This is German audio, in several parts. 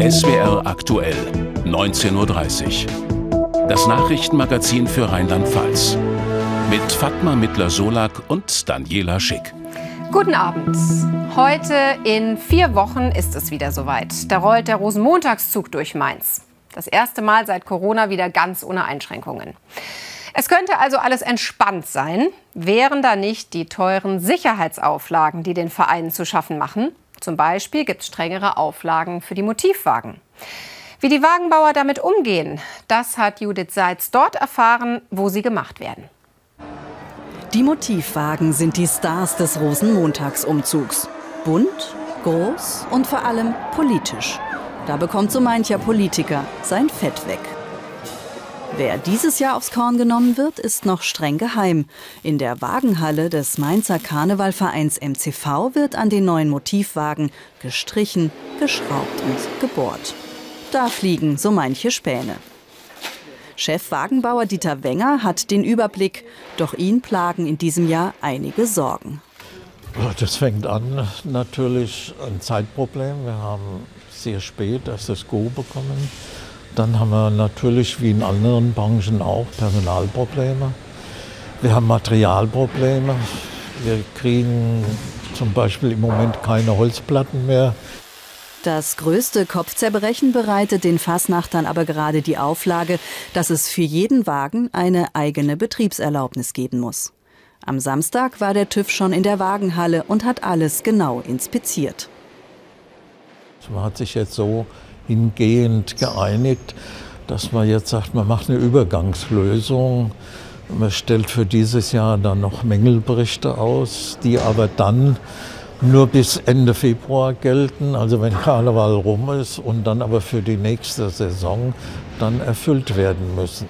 SWR aktuell, 19.30 Uhr. Das Nachrichtenmagazin für Rheinland-Pfalz. Mit Fatma Mittler-Solak und Daniela Schick. Guten Abend. Heute in vier Wochen ist es wieder soweit. Da rollt der Rosenmontagszug durch Mainz. Das erste Mal seit Corona wieder ganz ohne Einschränkungen. Es könnte also alles entspannt sein, wären da nicht die teuren Sicherheitsauflagen, die den Vereinen zu schaffen machen. Zum Beispiel gibt es strengere Auflagen für die Motivwagen. Wie die Wagenbauer damit umgehen, das hat Judith Seitz dort erfahren, wo sie gemacht werden. Die Motivwagen sind die Stars des Rosenmontagsumzugs. Bunt, groß und vor allem politisch. Da bekommt so mancher Politiker sein Fett weg. Wer dieses Jahr aufs Korn genommen wird, ist noch streng geheim. In der Wagenhalle des Mainzer Karnevalvereins MCV wird an den neuen Motivwagen gestrichen, geschraubt und gebohrt. Da fliegen so manche Späne. Chef Wagenbauer Dieter Wenger hat den Überblick, doch ihn plagen in diesem Jahr einige Sorgen. Das fängt an natürlich ein Zeitproblem. Wir haben sehr spät erst das Go bekommen. Dann haben wir natürlich wie in anderen Branchen auch Personalprobleme. Wir haben Materialprobleme. Wir kriegen zum Beispiel im Moment keine Holzplatten mehr. Das größte Kopfzerbrechen bereitet den Fasnachtern aber gerade die Auflage, dass es für jeden Wagen eine eigene Betriebserlaubnis geben muss. Am Samstag war der TÜV schon in der Wagenhalle und hat alles genau inspiziert. Man hat sich jetzt so hingehend geeinigt, dass man jetzt sagt, man macht eine Übergangslösung. Man stellt für dieses Jahr dann noch Mängelberichte aus, die aber dann nur bis Ende Februar gelten, also wenn Karneval rum ist und dann aber für die nächste Saison dann erfüllt werden müssen.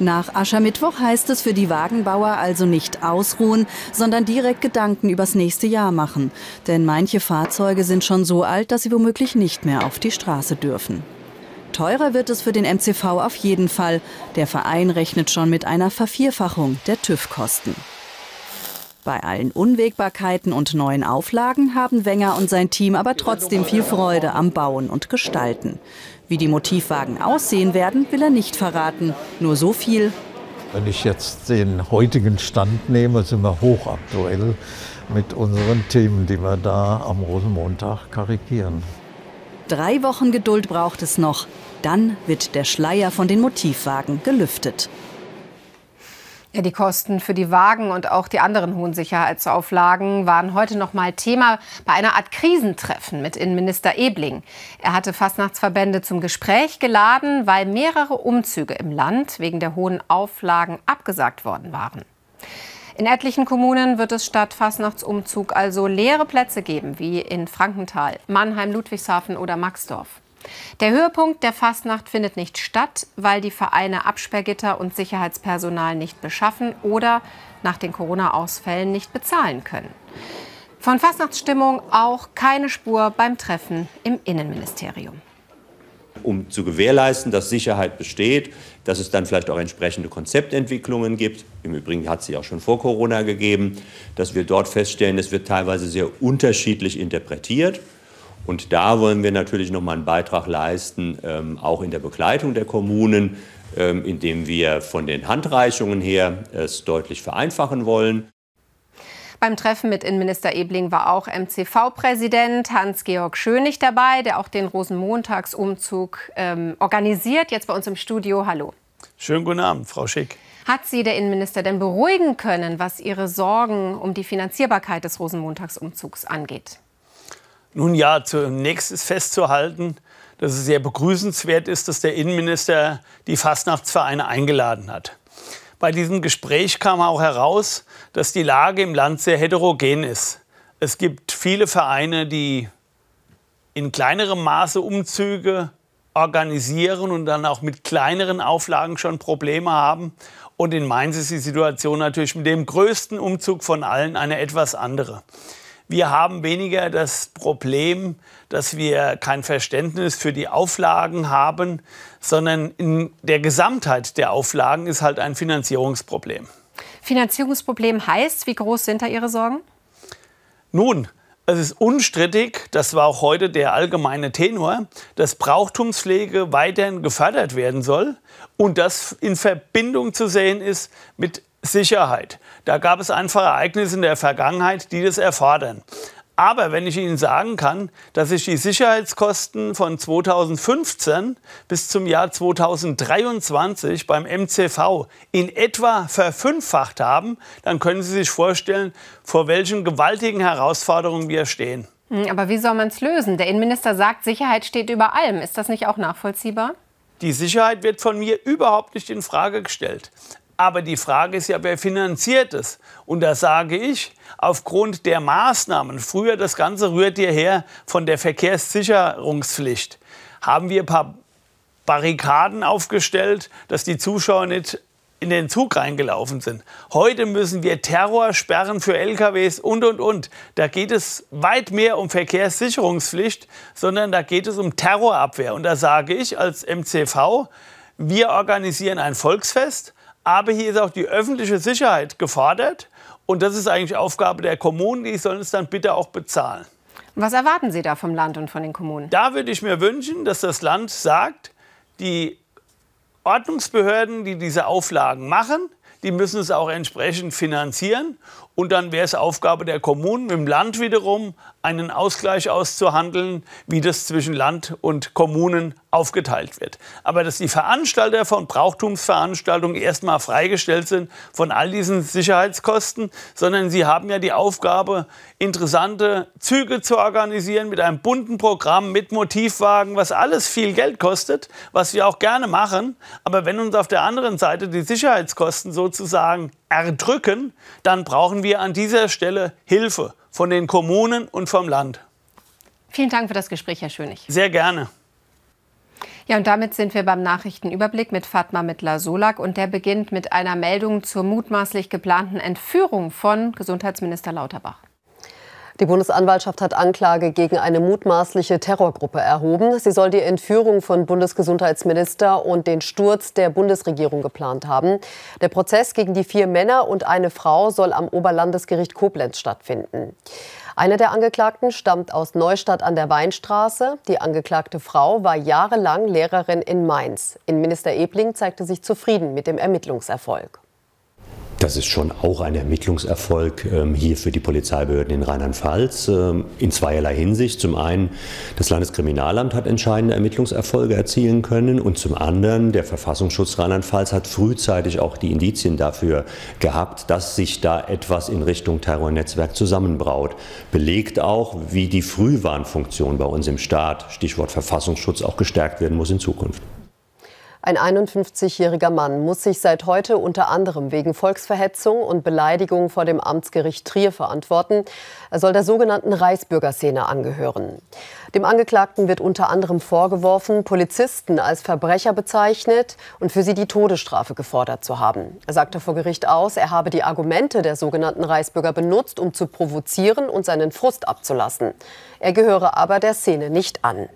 Nach Aschermittwoch heißt es für die Wagenbauer also nicht ausruhen, sondern direkt Gedanken übers nächste Jahr machen. Denn manche Fahrzeuge sind schon so alt, dass sie womöglich nicht mehr auf die Straße dürfen. Teurer wird es für den MCV auf jeden Fall. Der Verein rechnet schon mit einer Vervierfachung der TÜV-Kosten. Bei allen Unwägbarkeiten und neuen Auflagen haben Wenger und sein Team aber trotzdem viel Freude am Bauen und Gestalten. Wie die Motivwagen aussehen werden, will er nicht verraten. Nur so viel. Wenn ich jetzt den heutigen Stand nehme, sind wir hochaktuell mit unseren Themen, die wir da am Rosenmontag karikieren. Drei Wochen Geduld braucht es noch. Dann wird der Schleier von den Motivwagen gelüftet. Ja, die Kosten für die Wagen und auch die anderen hohen Sicherheitsauflagen waren heute noch mal Thema bei einer Art Krisentreffen mit Innenminister Ebling. Er hatte Fastnachtsverbände zum Gespräch geladen, weil mehrere Umzüge im Land wegen der hohen Auflagen abgesagt worden waren. In etlichen Kommunen wird es statt Fastnachtsumzug also leere Plätze geben, wie in Frankenthal, Mannheim, Ludwigshafen oder Maxdorf. Der Höhepunkt der Fastnacht findet nicht statt, weil die Vereine Absperrgitter und Sicherheitspersonal nicht beschaffen oder nach den Corona-Ausfällen nicht bezahlen können. Von Fastnachtsstimmung auch keine Spur beim Treffen im Innenministerium. Um zu gewährleisten, dass Sicherheit besteht, dass es dann vielleicht auch entsprechende Konzeptentwicklungen gibt. Im Übrigen hat es sie auch schon vor Corona gegeben, dass wir dort feststellen, es wird teilweise sehr unterschiedlich interpretiert. Und da wollen wir natürlich noch mal einen Beitrag leisten, ähm, auch in der Begleitung der Kommunen, ähm, indem wir von den Handreichungen her es deutlich vereinfachen wollen. Beim Treffen mit Innenminister Ebling war auch MCV-Präsident Hans-Georg Schönig dabei, der auch den Rosenmontagsumzug ähm, organisiert. Jetzt bei uns im Studio. Hallo. Schönen guten Abend, Frau Schick. Hat Sie der Innenminister denn beruhigen können, was Ihre Sorgen um die Finanzierbarkeit des Rosenmontagsumzugs angeht? Nun ja, zunächst ist festzuhalten, dass es sehr begrüßenswert ist, dass der Innenminister die Fastnachtsvereine eingeladen hat. Bei diesem Gespräch kam auch heraus, dass die Lage im Land sehr heterogen ist. Es gibt viele Vereine, die in kleinerem Maße Umzüge organisieren und dann auch mit kleineren Auflagen schon Probleme haben. Und in Mainz ist die Situation natürlich mit dem größten Umzug von allen eine etwas andere. Wir haben weniger das Problem, dass wir kein Verständnis für die Auflagen haben, sondern in der Gesamtheit der Auflagen ist halt ein Finanzierungsproblem. Finanzierungsproblem heißt, wie groß sind da Ihre Sorgen? Nun, Es ist unstrittig, das war auch heute der allgemeine Tenor, dass Brauchtumspflege weiterhin gefördert werden soll und das in Verbindung zu sehen ist mit Sicherheit. Da gab es einfach Ereignisse in der Vergangenheit, die das erfordern. Aber wenn ich Ihnen sagen kann, dass sich die Sicherheitskosten von 2015 bis zum Jahr 2023 beim MCV in etwa verfünffacht haben, dann können Sie sich vorstellen, vor welchen gewaltigen Herausforderungen wir stehen. Hm, aber wie soll man es lösen? Der Innenminister sagt, Sicherheit steht über allem. Ist das nicht auch nachvollziehbar? Die Sicherheit wird von mir überhaupt nicht in Frage gestellt. Aber die Frage ist ja, wer finanziert es? Und da sage ich, aufgrund der Maßnahmen, früher das Ganze rührt hierher von der Verkehrssicherungspflicht, haben wir ein paar Barrikaden aufgestellt, dass die Zuschauer nicht in den Zug reingelaufen sind. Heute müssen wir Terrorsperren für LKWs und, und, und. Da geht es weit mehr um Verkehrssicherungspflicht, sondern da geht es um Terrorabwehr. Und da sage ich als MCV, wir organisieren ein Volksfest aber hier ist auch die öffentliche Sicherheit gefordert. Und das ist eigentlich Aufgabe der Kommunen. Die sollen es dann bitte auch bezahlen. Was erwarten Sie da vom Land und von den Kommunen? Da würde ich mir wünschen, dass das Land sagt, die Ordnungsbehörden, die diese Auflagen machen, die müssen es auch entsprechend finanzieren. Und dann wäre es Aufgabe der Kommunen, mit dem Land wiederum einen Ausgleich auszuhandeln, wie das zwischen Land und Kommunen aufgeteilt wird. Aber dass die Veranstalter von Brauchtumsveranstaltungen erstmal freigestellt sind von all diesen Sicherheitskosten, sondern sie haben ja die Aufgabe, interessante Züge zu organisieren mit einem bunten Programm, mit Motivwagen, was alles viel Geld kostet, was wir auch gerne machen. Aber wenn uns auf der anderen Seite die Sicherheitskosten sozusagen erdrücken, dann brauchen wir an dieser Stelle Hilfe von den Kommunen und vom Land. Vielen Dank für das Gespräch, Herr Schönig. Sehr gerne. Ja, und damit sind wir beim Nachrichtenüberblick mit Fatma Mittler-Solak. Und der beginnt mit einer Meldung zur mutmaßlich geplanten Entführung von Gesundheitsminister Lauterbach. Die Bundesanwaltschaft hat Anklage gegen eine mutmaßliche Terrorgruppe erhoben. Sie soll die Entführung von Bundesgesundheitsminister und den Sturz der Bundesregierung geplant haben. Der Prozess gegen die vier Männer und eine Frau soll am Oberlandesgericht Koblenz stattfinden. Eine der Angeklagten stammt aus Neustadt an der Weinstraße. Die angeklagte Frau war jahrelang Lehrerin in Mainz. Innenminister Ebling zeigte sich zufrieden mit dem Ermittlungserfolg. Das ist schon auch ein Ermittlungserfolg ähm, hier für die Polizeibehörden in Rheinland-Pfalz ähm, in zweierlei Hinsicht. Zum einen, das Landeskriminalamt hat entscheidende Ermittlungserfolge erzielen können und zum anderen, der Verfassungsschutz Rheinland-Pfalz hat frühzeitig auch die Indizien dafür gehabt, dass sich da etwas in Richtung Terrornetzwerk zusammenbraut. Belegt auch, wie die Frühwarnfunktion bei uns im Staat, Stichwort Verfassungsschutz, auch gestärkt werden muss in Zukunft. Ein 51-jähriger Mann muss sich seit heute unter anderem wegen Volksverhetzung und Beleidigung vor dem Amtsgericht Trier verantworten. Er soll der sogenannten Reichsbürgerszene angehören. Dem Angeklagten wird unter anderem vorgeworfen, Polizisten als Verbrecher bezeichnet und für sie die Todesstrafe gefordert zu haben. Er sagte vor Gericht aus, er habe die Argumente der sogenannten Reichsbürger benutzt, um zu provozieren und seinen Frust abzulassen. Er gehöre aber der Szene nicht an.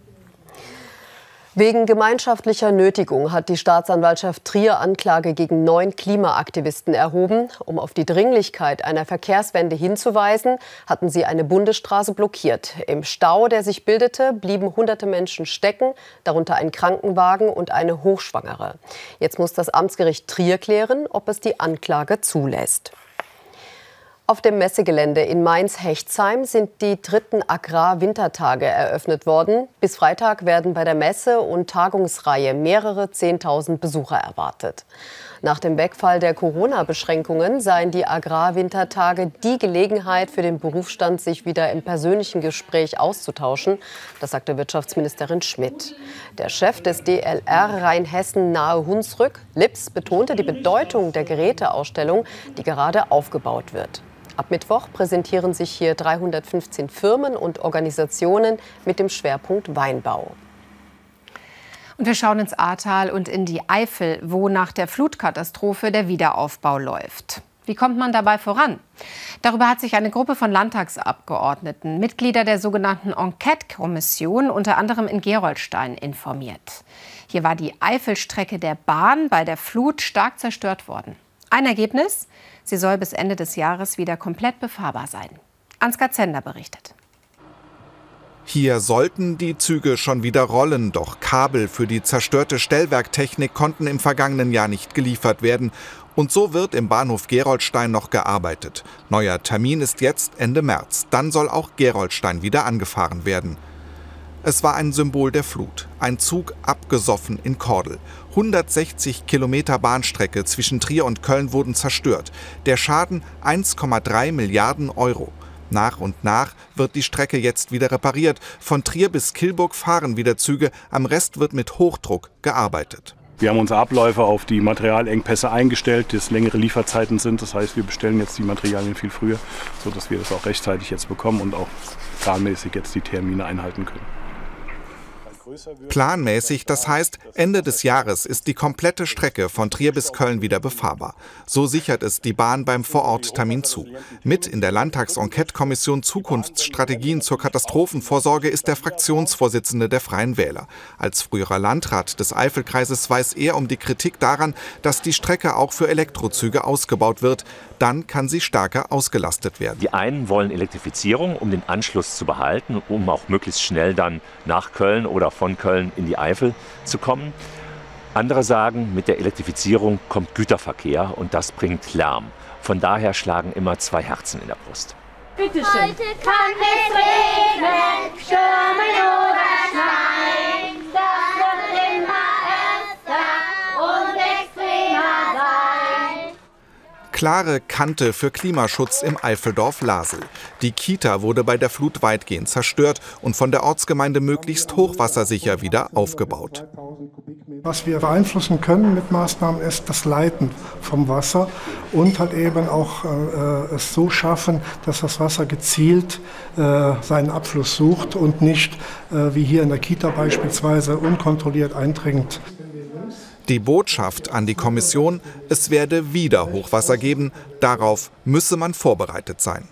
Wegen gemeinschaftlicher Nötigung hat die Staatsanwaltschaft Trier Anklage gegen neun Klimaaktivisten erhoben. Um auf die Dringlichkeit einer Verkehrswende hinzuweisen, hatten sie eine Bundesstraße blockiert. Im Stau, der sich bildete, blieben hunderte Menschen stecken, darunter ein Krankenwagen und eine Hochschwangere. Jetzt muss das Amtsgericht Trier klären, ob es die Anklage zulässt. Auf dem Messegelände in Mainz-Hechtsheim sind die dritten Agrar-Wintertage eröffnet worden. Bis Freitag werden bei der Messe und Tagungsreihe mehrere Zehntausend Besucher erwartet. Nach dem Wegfall der Corona-Beschränkungen seien die Agrar-Wintertage die Gelegenheit für den Berufsstand, sich wieder im persönlichen Gespräch auszutauschen. Das sagte Wirtschaftsministerin Schmidt. Der Chef des DLR Rheinhessen nahe Hunsrück, Lips, betonte die Bedeutung der Geräteausstellung, die gerade aufgebaut wird. Ab Mittwoch präsentieren sich hier 315 Firmen und Organisationen mit dem Schwerpunkt Weinbau. Und wir schauen ins Ahrtal und in die Eifel, wo nach der Flutkatastrophe der Wiederaufbau läuft. Wie kommt man dabei voran? Darüber hat sich eine Gruppe von Landtagsabgeordneten, Mitglieder der sogenannten Enquete-Kommission, unter anderem in Gerolstein, informiert. Hier war die Eifelstrecke der Bahn bei der Flut stark zerstört worden. Ein Ergebnis? Sie soll bis Ende des Jahres wieder komplett befahrbar sein. Ansgar Zender berichtet. Hier sollten die Züge schon wieder rollen, doch Kabel für die zerstörte Stellwerktechnik konnten im vergangenen Jahr nicht geliefert werden. Und so wird im Bahnhof Geroldstein noch gearbeitet. Neuer Termin ist jetzt Ende März. Dann soll auch Geroldstein wieder angefahren werden. Es war ein Symbol der Flut. Ein Zug abgesoffen in Kordel. 160 Kilometer Bahnstrecke zwischen Trier und Köln wurden zerstört. Der Schaden 1,3 Milliarden Euro. Nach und nach wird die Strecke jetzt wieder repariert. Von Trier bis Kilburg fahren wieder Züge. Am Rest wird mit Hochdruck gearbeitet. Wir haben unsere Abläufe auf die Materialengpässe eingestellt, dass längere Lieferzeiten sind. Das heißt, wir bestellen jetzt die Materialien viel früher, sodass wir das auch rechtzeitig jetzt bekommen und auch planmäßig jetzt die Termine einhalten können. Planmäßig, das heißt, Ende des Jahres ist die komplette Strecke von Trier bis Köln wieder befahrbar. So sichert es die Bahn beim Vororttermin zu. Mit in der Landtags-Enquete-Kommission Zukunftsstrategien zur Katastrophenvorsorge ist der Fraktionsvorsitzende der Freien Wähler. Als früherer Landrat des Eifelkreises weiß er um die Kritik daran, dass die Strecke auch für Elektrozüge ausgebaut wird. Dann kann sie stärker ausgelastet werden. Die einen wollen Elektrifizierung, um den Anschluss zu behalten, um auch möglichst schnell dann nach Köln oder von Köln in die Eifel zu kommen. Andere sagen, mit der Elektrifizierung kommt Güterverkehr und das bringt Lärm. Von daher schlagen immer zwei Herzen in der Brust. Bitte schön. Heute kann es regnen, stürmen oder schneien. Klare Kante für Klimaschutz im Eifeldorf Lasel. Die Kita wurde bei der Flut weitgehend zerstört und von der Ortsgemeinde möglichst hochwassersicher wieder aufgebaut. Was wir beeinflussen können mit Maßnahmen ist das Leiten vom Wasser und halt eben auch äh, es so schaffen, dass das Wasser gezielt äh, seinen Abfluss sucht und nicht äh, wie hier in der Kita beispielsweise unkontrolliert eindringt. Die Botschaft an die Kommission, es werde wieder Hochwasser geben, darauf müsse man vorbereitet sein.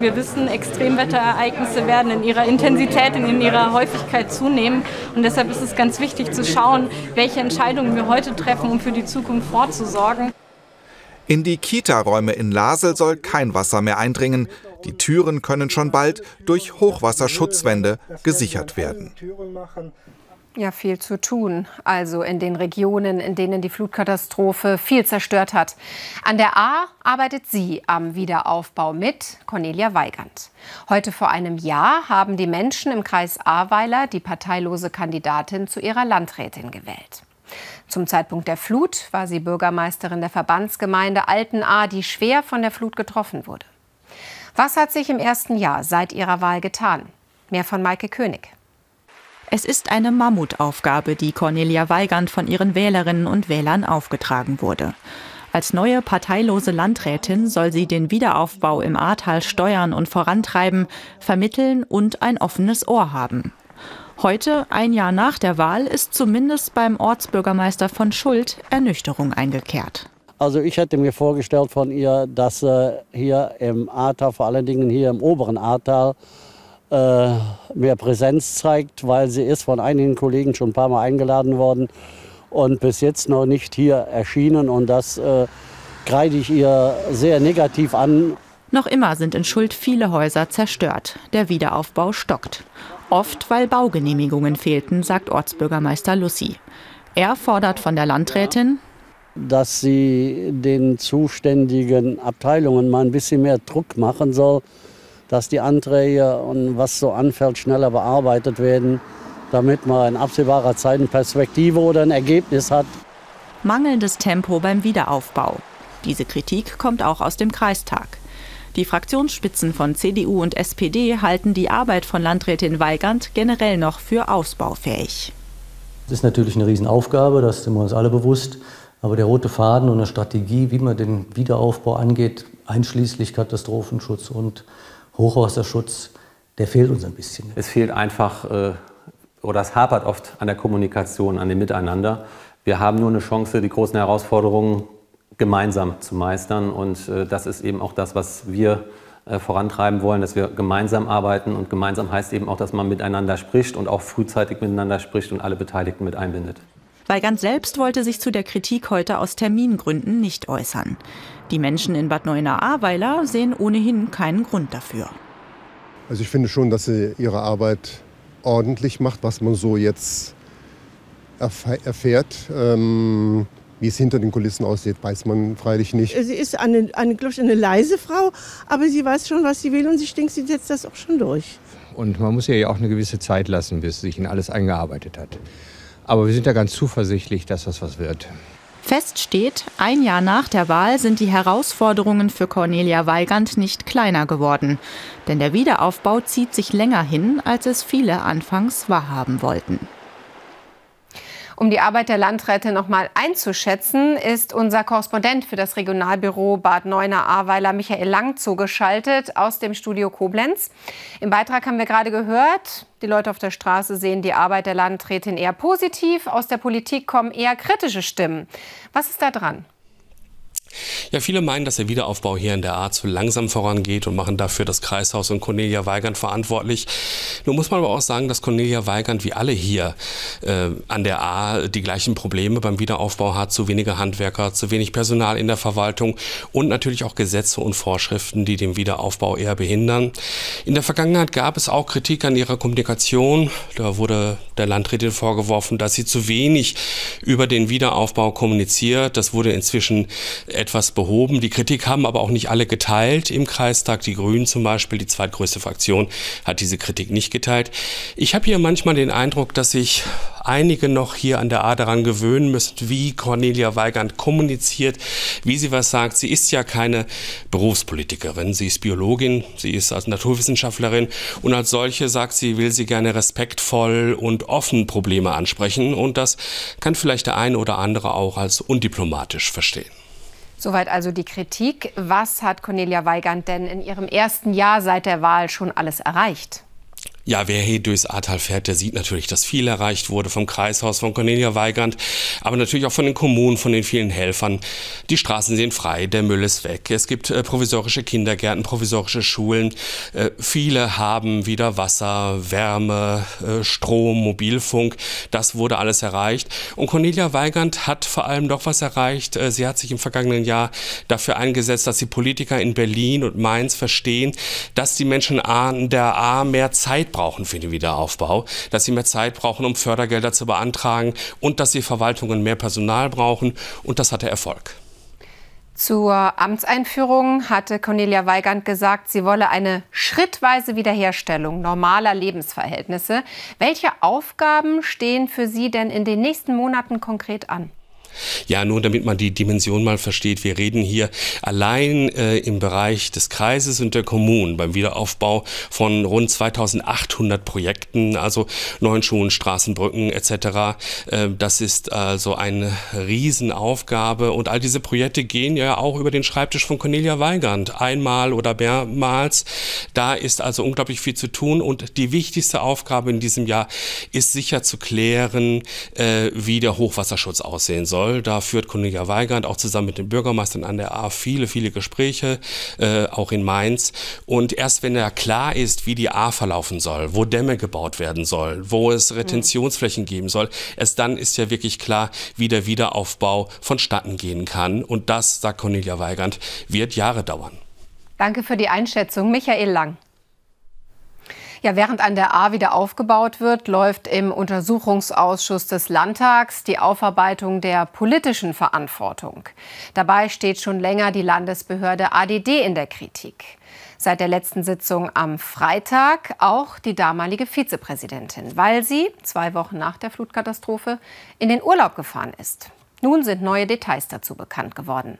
Wir wissen, Extremwetterereignisse werden in ihrer Intensität und in ihrer Häufigkeit zunehmen. Und deshalb ist es ganz wichtig zu schauen, welche Entscheidungen wir heute treffen, um für die Zukunft vorzusorgen. In die Kita-Räume in Lasel soll kein Wasser mehr eindringen. Die Türen können schon bald durch Hochwasserschutzwände gesichert werden. Ja, viel zu tun. Also in den Regionen, in denen die Flutkatastrophe viel zerstört hat. An der A arbeitet sie am Wiederaufbau mit, Cornelia Weigand. Heute vor einem Jahr haben die Menschen im Kreis Ahrweiler die parteilose Kandidatin zu ihrer Landrätin gewählt. Zum Zeitpunkt der Flut war sie Bürgermeisterin der Verbandsgemeinde Altenahr, die schwer von der Flut getroffen wurde. Was hat sich im ersten Jahr seit ihrer Wahl getan? Mehr von Maike König. Es ist eine Mammutaufgabe, die Cornelia Weigand von ihren Wählerinnen und Wählern aufgetragen wurde. Als neue parteilose Landrätin soll sie den Wiederaufbau im Ahrtal steuern und vorantreiben, vermitteln und ein offenes Ohr haben. Heute, ein Jahr nach der Wahl, ist zumindest beim Ortsbürgermeister von Schuld Ernüchterung eingekehrt. Also ich hätte mir vorgestellt von ihr, dass sie hier im Ahrtal, vor allen Dingen hier im oberen Ahrtal, äh, mehr Präsenz zeigt, weil sie ist von einigen Kollegen schon ein paar Mal eingeladen worden und bis jetzt noch nicht hier erschienen. Und das äh, kreide ich ihr sehr negativ an. Noch immer sind in Schuld viele Häuser zerstört. Der Wiederaufbau stockt. Oft, weil Baugenehmigungen fehlten, sagt Ortsbürgermeister Lucy. Er fordert von der Landrätin, dass sie den zuständigen Abteilungen mal ein bisschen mehr Druck machen soll, dass die Anträge und was so anfällt, schneller bearbeitet werden, damit man in absehbarer Zeit eine Perspektive oder ein Ergebnis hat. Mangelndes Tempo beim Wiederaufbau. Diese Kritik kommt auch aus dem Kreistag. Die Fraktionsspitzen von CDU und SPD halten die Arbeit von Landrätin Weigand generell noch für ausbaufähig. Das ist natürlich eine Riesenaufgabe, das sind wir uns alle bewusst. Aber der rote Faden und eine Strategie, wie man den Wiederaufbau angeht, einschließlich Katastrophenschutz und Hochwasserschutz, der fehlt uns ein bisschen. Es fehlt einfach äh, oder es hapert oft an der Kommunikation, an dem Miteinander. Wir haben nur eine Chance, die großen Herausforderungen gemeinsam zu meistern. Und äh, das ist eben auch das, was wir äh, vorantreiben wollen, dass wir gemeinsam arbeiten. Und gemeinsam heißt eben auch, dass man miteinander spricht und auch frühzeitig miteinander spricht und alle Beteiligten mit einbindet. Weigand selbst wollte sich zu der Kritik heute aus Termingründen nicht äußern. Die Menschen in Bad Neuenahr-Ahrweiler sehen ohnehin keinen Grund dafür. Also ich finde schon, dass sie ihre Arbeit ordentlich macht, was man so jetzt erfährt. Ähm, wie es hinter den Kulissen aussieht, weiß man freilich nicht. Sie ist eine, eine, ich, eine leise Frau, aber sie weiß schon, was sie will und ich denke, sie setzt das auch schon durch. Und man muss ihr ja auch eine gewisse Zeit lassen, bis sie sich in alles eingearbeitet hat. Aber wir sind da ganz zuversichtlich, dass das was wird. Fest steht, ein Jahr nach der Wahl sind die Herausforderungen für Cornelia Weigand nicht kleiner geworden. Denn der Wiederaufbau zieht sich länger hin, als es viele anfangs wahrhaben wollten. Um die Arbeit der Landräte noch mal einzuschätzen, ist unser Korrespondent für das Regionalbüro Bad Neuenahr-Ahrweiler Michael Lang zugeschaltet aus dem Studio Koblenz. Im Beitrag haben wir gerade gehört, die Leute auf der Straße sehen die Arbeit der Landrätin eher positiv, aus der Politik kommen eher kritische Stimmen. Was ist da dran? Ja, viele meinen, dass der Wiederaufbau hier in der A zu langsam vorangeht und machen dafür das Kreishaus und Cornelia Weigand verantwortlich. Nun muss man aber auch sagen, dass Cornelia Weigand wie alle hier äh, an der A die gleichen Probleme beim Wiederaufbau hat. Zu wenige Handwerker, zu wenig Personal in der Verwaltung und natürlich auch Gesetze und Vorschriften, die den Wiederaufbau eher behindern. In der Vergangenheit gab es auch Kritik an ihrer Kommunikation. Da wurde der Landrätin vorgeworfen, dass sie zu wenig über den Wiederaufbau kommuniziert. Das wurde inzwischen etwas behoben. Die Kritik haben aber auch nicht alle geteilt im Kreistag. Die Grünen zum Beispiel, die zweitgrößte Fraktion, hat diese Kritik nicht geteilt. Ich habe hier manchmal den Eindruck, dass sich einige noch hier an der A daran gewöhnen müssen, wie Cornelia Weigand kommuniziert, wie sie was sagt. Sie ist ja keine Berufspolitikerin. Sie ist Biologin, sie ist als Naturwissenschaftlerin und als solche sagt sie, will sie gerne respektvoll und offen Probleme ansprechen. Und das kann vielleicht der eine oder andere auch als undiplomatisch verstehen. Soweit also die Kritik. Was hat Cornelia Weigand denn in ihrem ersten Jahr seit der Wahl schon alles erreicht? Ja, wer hier durchs Ahrtal fährt, der sieht natürlich, dass viel erreicht wurde vom Kreishaus, von Cornelia Weigand, aber natürlich auch von den Kommunen, von den vielen Helfern. Die Straßen sind frei, der Müll ist weg. Es gibt äh, provisorische Kindergärten, provisorische Schulen. Äh, viele haben wieder Wasser, Wärme, äh, Strom, Mobilfunk. Das wurde alles erreicht. Und Cornelia Weigand hat vor allem doch was erreicht. Äh, sie hat sich im vergangenen Jahr dafür eingesetzt, dass die Politiker in Berlin und Mainz verstehen, dass die Menschen der A mehr Zeit brauchen für den Wiederaufbau, dass sie mehr Zeit brauchen, um Fördergelder zu beantragen und dass die Verwaltungen mehr Personal brauchen. Und das hatte Erfolg. Zur Amtseinführung hatte Cornelia Weigand gesagt, sie wolle eine schrittweise Wiederherstellung normaler Lebensverhältnisse. Welche Aufgaben stehen für Sie denn in den nächsten Monaten konkret an? Ja, nur damit man die Dimension mal versteht. Wir reden hier allein äh, im Bereich des Kreises und der Kommunen beim Wiederaufbau von rund 2800 Projekten, also neuen Schulen, Straßen, Brücken etc. Äh, das ist also eine Riesenaufgabe und all diese Projekte gehen ja auch über den Schreibtisch von Cornelia Weigand einmal oder mehrmals. Da ist also unglaublich viel zu tun und die wichtigste Aufgabe in diesem Jahr ist sicher zu klären, äh, wie der Hochwasserschutz aussehen soll soll. Da führt Cornelia Weigand auch zusammen mit den Bürgermeistern an der A viele, viele Gespräche, äh, auch in Mainz. Und erst wenn er klar ist, wie die A verlaufen soll, wo Dämme gebaut werden soll, wo es Retentionsflächen geben soll, erst dann ist ja wirklich klar, wie der Wiederaufbau vonstatten gehen kann. Und das, sagt Cornelia Weigand, wird Jahre dauern. Danke für die Einschätzung, Michael Lang. Ja, während an der A wieder aufgebaut wird, läuft im Untersuchungsausschuss des Landtags die Aufarbeitung der politischen Verantwortung. Dabei steht schon länger die Landesbehörde ADD in der Kritik. Seit der letzten Sitzung am Freitag auch die damalige Vizepräsidentin, weil sie zwei Wochen nach der Flutkatastrophe in den Urlaub gefahren ist. Nun sind neue Details dazu bekannt geworden.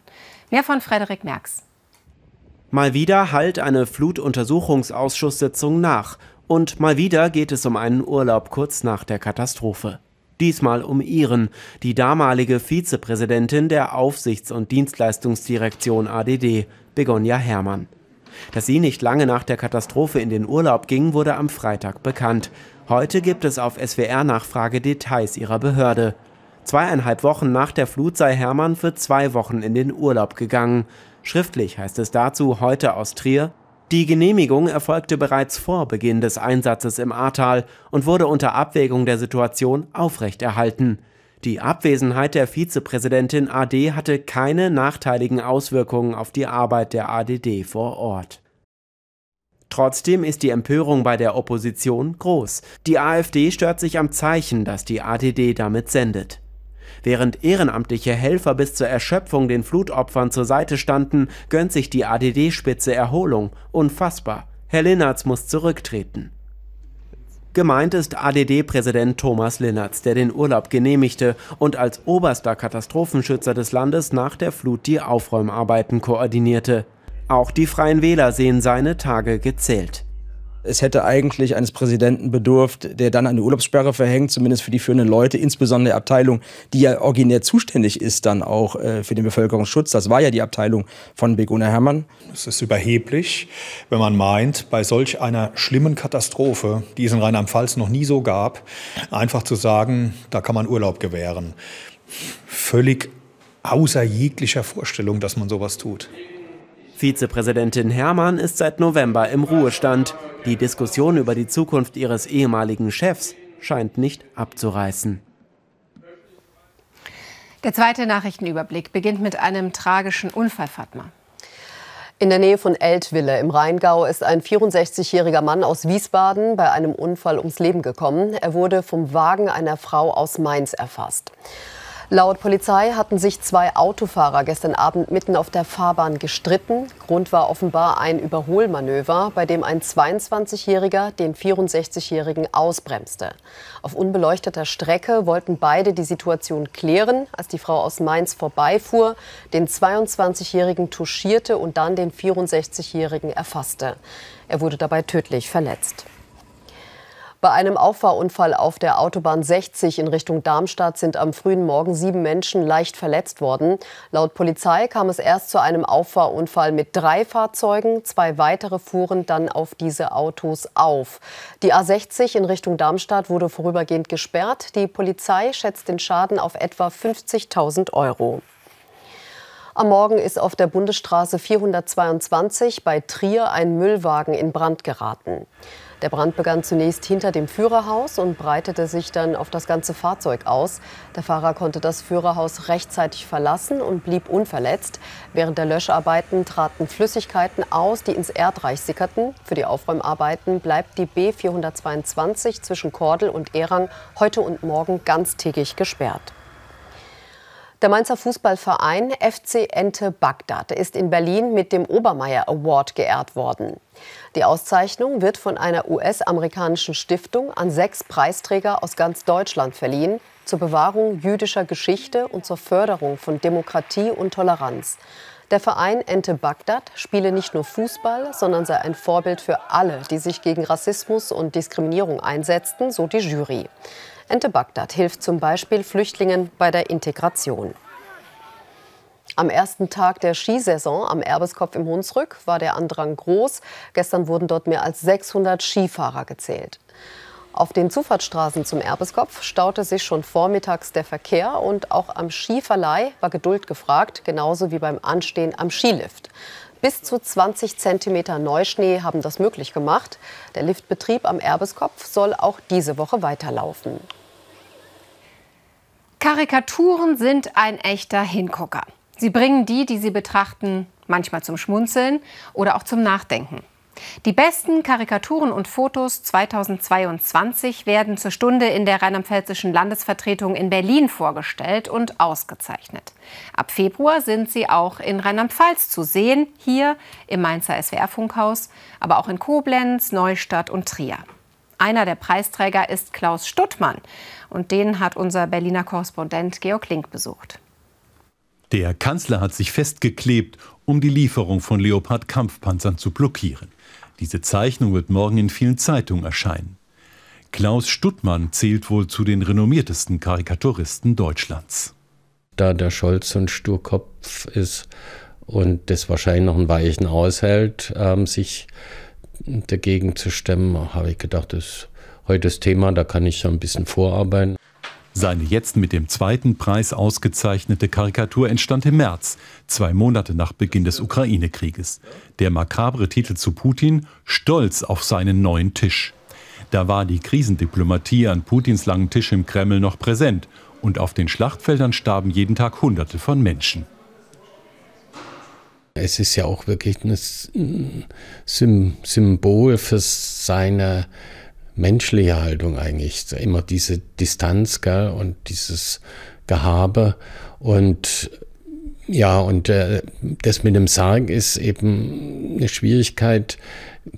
Mehr von Frederik Merks. Mal wieder halt eine Flutuntersuchungsausschusssitzung nach und mal wieder geht es um einen Urlaub kurz nach der Katastrophe. Diesmal um ihren, die damalige Vizepräsidentin der Aufsichts- und Dienstleistungsdirektion ADD, Begonia Herrmann. Dass sie nicht lange nach der Katastrophe in den Urlaub ging, wurde am Freitag bekannt. Heute gibt es auf SWR-Nachfrage Details ihrer Behörde. Zweieinhalb Wochen nach der Flut sei Herrmann für zwei Wochen in den Urlaub gegangen. Schriftlich heißt es dazu heute aus Trier, die Genehmigung erfolgte bereits vor Beginn des Einsatzes im Ahrtal und wurde unter Abwägung der Situation aufrechterhalten. Die Abwesenheit der Vizepräsidentin AD hatte keine nachteiligen Auswirkungen auf die Arbeit der ADD vor Ort. Trotzdem ist die Empörung bei der Opposition groß. Die AfD stört sich am Zeichen, das die ATD damit sendet. Während ehrenamtliche Helfer bis zur Erschöpfung den Flutopfern zur Seite standen, gönnt sich die ADD-Spitze Erholung. Unfassbar. Herr Linnertz muss zurücktreten. Gemeint ist ADD-Präsident Thomas Linnertz, der den Urlaub genehmigte und als oberster Katastrophenschützer des Landes nach der Flut die Aufräumarbeiten koordinierte. Auch die Freien Wähler sehen seine Tage gezählt. Es hätte eigentlich eines Präsidenten bedurft, der dann eine Urlaubssperre verhängt, zumindest für die führenden Leute, insbesondere die Abteilung, die ja originär zuständig ist dann auch äh, für den Bevölkerungsschutz. Das war ja die Abteilung von Beguna Herrmann. Es ist überheblich, wenn man meint, bei solch einer schlimmen Katastrophe, die es in Rheinland-Pfalz noch nie so gab, einfach zu sagen, da kann man Urlaub gewähren. Völlig außer jeglicher Vorstellung, dass man sowas tut. Vizepräsidentin Herrmann ist seit November im Ruhestand. Die Diskussion über die Zukunft ihres ehemaligen Chefs scheint nicht abzureißen. Der zweite Nachrichtenüberblick beginnt mit einem tragischen Unfall, Fatma. In der Nähe von Eltville im Rheingau ist ein 64-jähriger Mann aus Wiesbaden bei einem Unfall ums Leben gekommen. Er wurde vom Wagen einer Frau aus Mainz erfasst. Laut Polizei hatten sich zwei Autofahrer gestern Abend mitten auf der Fahrbahn gestritten. Grund war offenbar ein Überholmanöver, bei dem ein 22-Jähriger den 64-Jährigen ausbremste. Auf unbeleuchteter Strecke wollten beide die Situation klären, als die Frau aus Mainz vorbeifuhr, den 22-Jährigen touchierte und dann den 64-Jährigen erfasste. Er wurde dabei tödlich verletzt. Bei einem Auffahrunfall auf der Autobahn 60 in Richtung Darmstadt sind am frühen Morgen sieben Menschen leicht verletzt worden. Laut Polizei kam es erst zu einem Auffahrunfall mit drei Fahrzeugen. Zwei weitere fuhren dann auf diese Autos auf. Die A60 in Richtung Darmstadt wurde vorübergehend gesperrt. Die Polizei schätzt den Schaden auf etwa 50.000 Euro. Am Morgen ist auf der Bundesstraße 422 bei Trier ein Müllwagen in Brand geraten. Der Brand begann zunächst hinter dem Führerhaus und breitete sich dann auf das ganze Fahrzeug aus. Der Fahrer konnte das Führerhaus rechtzeitig verlassen und blieb unverletzt. Während der Löscharbeiten traten Flüssigkeiten aus, die ins Erdreich sickerten. Für die Aufräumarbeiten bleibt die B 422 zwischen Kordel und Erang heute und morgen ganztägig gesperrt. Der Mainzer Fußballverein FC Ente Bagdad ist in Berlin mit dem Obermeier Award geehrt worden. Die Auszeichnung wird von einer US-amerikanischen Stiftung an sechs Preisträger aus ganz Deutschland verliehen, zur Bewahrung jüdischer Geschichte und zur Förderung von Demokratie und Toleranz. Der Verein Ente Bagdad spiele nicht nur Fußball, sondern sei ein Vorbild für alle, die sich gegen Rassismus und Diskriminierung einsetzten, so die Jury. Ente Bagdad hilft zum Beispiel Flüchtlingen bei der Integration. Am ersten Tag der Skisaison am Erbeskopf im Hunsrück war der Andrang groß. Gestern wurden dort mehr als 600 Skifahrer gezählt. Auf den Zufahrtsstraßen zum Erbeskopf staute sich schon vormittags der Verkehr und auch am Skiverleih war Geduld gefragt, genauso wie beim Anstehen am Skilift. Bis zu 20 Zentimeter Neuschnee haben das möglich gemacht. Der Liftbetrieb am Erbeskopf soll auch diese Woche weiterlaufen. Karikaturen sind ein echter Hingucker. Sie bringen die, die sie betrachten, manchmal zum Schmunzeln oder auch zum Nachdenken. Die besten Karikaturen und Fotos 2022 werden zur Stunde in der rheinland-pfälzischen Landesvertretung in Berlin vorgestellt und ausgezeichnet. Ab Februar sind sie auch in Rheinland-Pfalz zu sehen, hier im Mainzer SWR-Funkhaus, aber auch in Koblenz, Neustadt und Trier. Einer der Preisträger ist Klaus Stuttmann. Und den hat unser Berliner Korrespondent Georg Link besucht. Der Kanzler hat sich festgeklebt, um die Lieferung von Leopard-Kampfpanzern zu blockieren. Diese Zeichnung wird morgen in vielen Zeitungen erscheinen. Klaus Stuttmann zählt wohl zu den renommiertesten Karikaturisten Deutschlands. Da der Scholz so ein Sturkopf ist und das wahrscheinlich noch einen Weichen aushält, ähm, sich dagegen zu stemmen, habe ich gedacht, das ist heute das Thema, da kann ich schon ein bisschen vorarbeiten. Seine jetzt mit dem zweiten Preis ausgezeichnete Karikatur entstand im März, zwei Monate nach Beginn des Ukraine-Krieges. Der makabre Titel zu Putin Stolz auf seinen neuen Tisch. Da war die Krisendiplomatie an Putins langen Tisch im Kreml noch präsent und auf den Schlachtfeldern starben jeden Tag Hunderte von Menschen. Es ist ja auch wirklich ein Symbol für seine menschliche Haltung eigentlich. Immer diese Distanz gell, und dieses Gehabe. Und ja, und äh, das mit dem Sarg ist eben eine Schwierigkeit,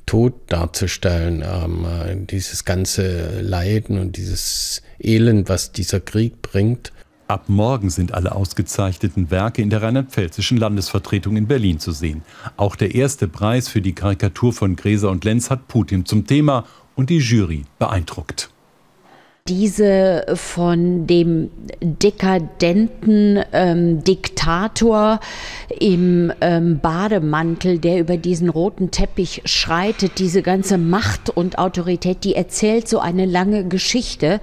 Tod darzustellen. Ähm, äh, dieses ganze Leiden und dieses Elend, was dieser Krieg bringt. Ab morgen sind alle ausgezeichneten Werke in der rheinland-pfälzischen Landesvertretung in Berlin zu sehen. Auch der erste Preis für die Karikatur von Gräser und Lenz hat Putin zum Thema und die Jury beeindruckt diese von dem dekadenten ähm, Diktator im ähm, Bademantel, der über diesen roten Teppich schreitet, diese ganze Macht und Autorität, die erzählt so eine lange Geschichte,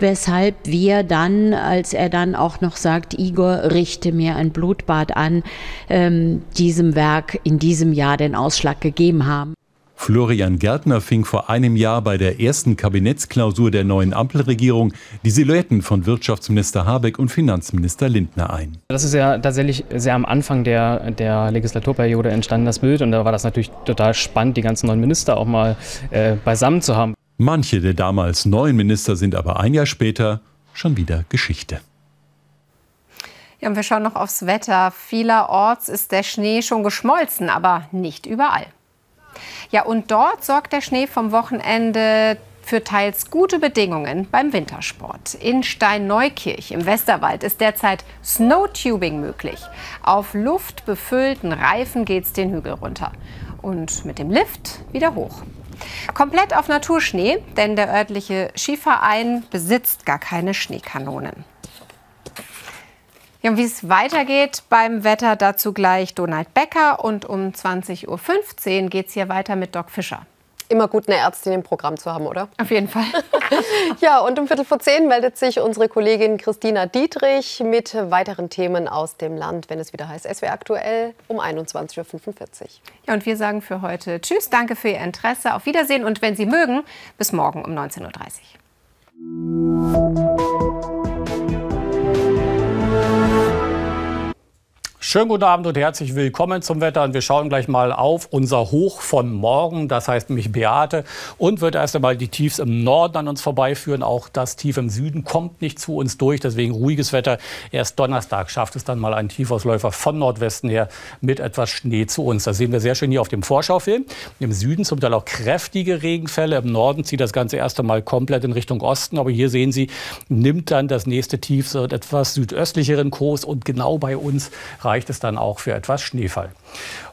weshalb wir dann, als er dann auch noch sagt, Igor, richte mir ein Blutbad an, ähm, diesem Werk in diesem Jahr den Ausschlag gegeben haben. Florian Gärtner fing vor einem Jahr bei der ersten Kabinettsklausur der neuen Ampelregierung die Silhouetten von Wirtschaftsminister Habeck und Finanzminister Lindner ein. Das ist ja tatsächlich sehr am Anfang der, der Legislaturperiode entstanden, das Bild. Und da war das natürlich total spannend, die ganzen neuen Minister auch mal äh, beisammen zu haben. Manche der damals neuen Minister sind aber ein Jahr später schon wieder Geschichte. Ja, und wir schauen noch aufs Wetter. Vielerorts ist der Schnee schon geschmolzen, aber nicht überall. Ja, und dort sorgt der Schnee vom Wochenende für teils gute Bedingungen beim Wintersport. In Steinneukirch im Westerwald ist derzeit Snowtubing möglich. Auf luftbefüllten Reifen geht es den Hügel runter und mit dem Lift wieder hoch. Komplett auf Naturschnee, denn der örtliche Skiverein besitzt gar keine Schneekanonen. Ja, und wie es weitergeht beim Wetter, dazu gleich Donald Becker. Und um 20.15 Uhr geht es hier weiter mit Doc Fischer. Immer gut, eine Ärztin im Programm zu haben, oder? Auf jeden Fall. ja, und um Viertel vor zehn meldet sich unsere Kollegin Christina Dietrich mit weiteren Themen aus dem Land, wenn es wieder heißt, es wäre aktuell um 21.45 Uhr. Ja, und wir sagen für heute Tschüss, danke für Ihr Interesse, auf Wiedersehen und wenn Sie mögen, bis morgen um 19.30 Uhr. Schönen guten Abend und herzlich willkommen zum Wetter. Und wir schauen gleich mal auf unser Hoch von morgen. Das heißt nämlich Beate und wird erst einmal die Tiefs im Norden an uns vorbeiführen. Auch das Tief im Süden kommt nicht zu uns durch. Deswegen ruhiges Wetter. Erst Donnerstag schafft es dann mal ein Tiefausläufer von Nordwesten her mit etwas Schnee zu uns. Das sehen wir sehr schön hier auf dem Vorschaufilm. Im Süden zum Teil auch kräftige Regenfälle. Im Norden zieht das Ganze erst einmal komplett in Richtung Osten. Aber hier sehen Sie, nimmt dann das nächste Tief so etwas südöstlicheren Kurs und genau bei uns reicht reicht es dann auch für etwas Schneefall.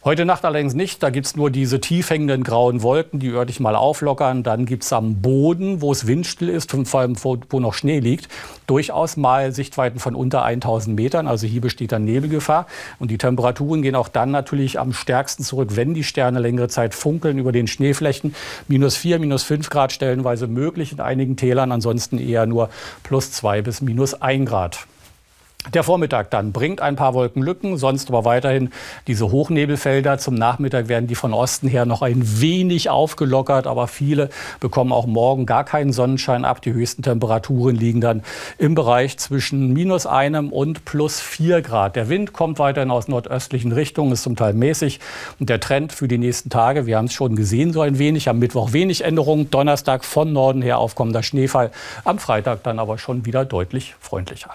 Heute Nacht allerdings nicht. Da gibt es nur diese tief hängenden grauen Wolken, die örtlich mal auflockern. Dann gibt es am Boden, wo es windstill ist und vor allem wo, wo, noch Schnee liegt, durchaus mal Sichtweiten von unter 1000 Metern. Also hier besteht dann Nebelgefahr. Und die Temperaturen gehen auch dann natürlich am stärksten zurück, wenn die Sterne längere Zeit funkeln über den Schneeflächen. Minus 4, minus 5 Grad stellenweise möglich in einigen Tälern, ansonsten eher nur plus 2 bis minus 1 Grad. Der Vormittag dann bringt ein paar Wolkenlücken, sonst aber weiterhin diese Hochnebelfelder. Zum Nachmittag werden die von Osten her noch ein wenig aufgelockert, aber viele bekommen auch morgen gar keinen Sonnenschein ab. Die höchsten Temperaturen liegen dann im Bereich zwischen minus einem und plus vier Grad. Der Wind kommt weiterhin aus nordöstlichen Richtungen, ist zum Teil mäßig. Und der Trend für die nächsten Tage, wir haben es schon gesehen, so ein wenig. Am Mittwoch wenig Änderungen, Donnerstag von Norden her aufkommender Schneefall, am Freitag dann aber schon wieder deutlich freundlicher.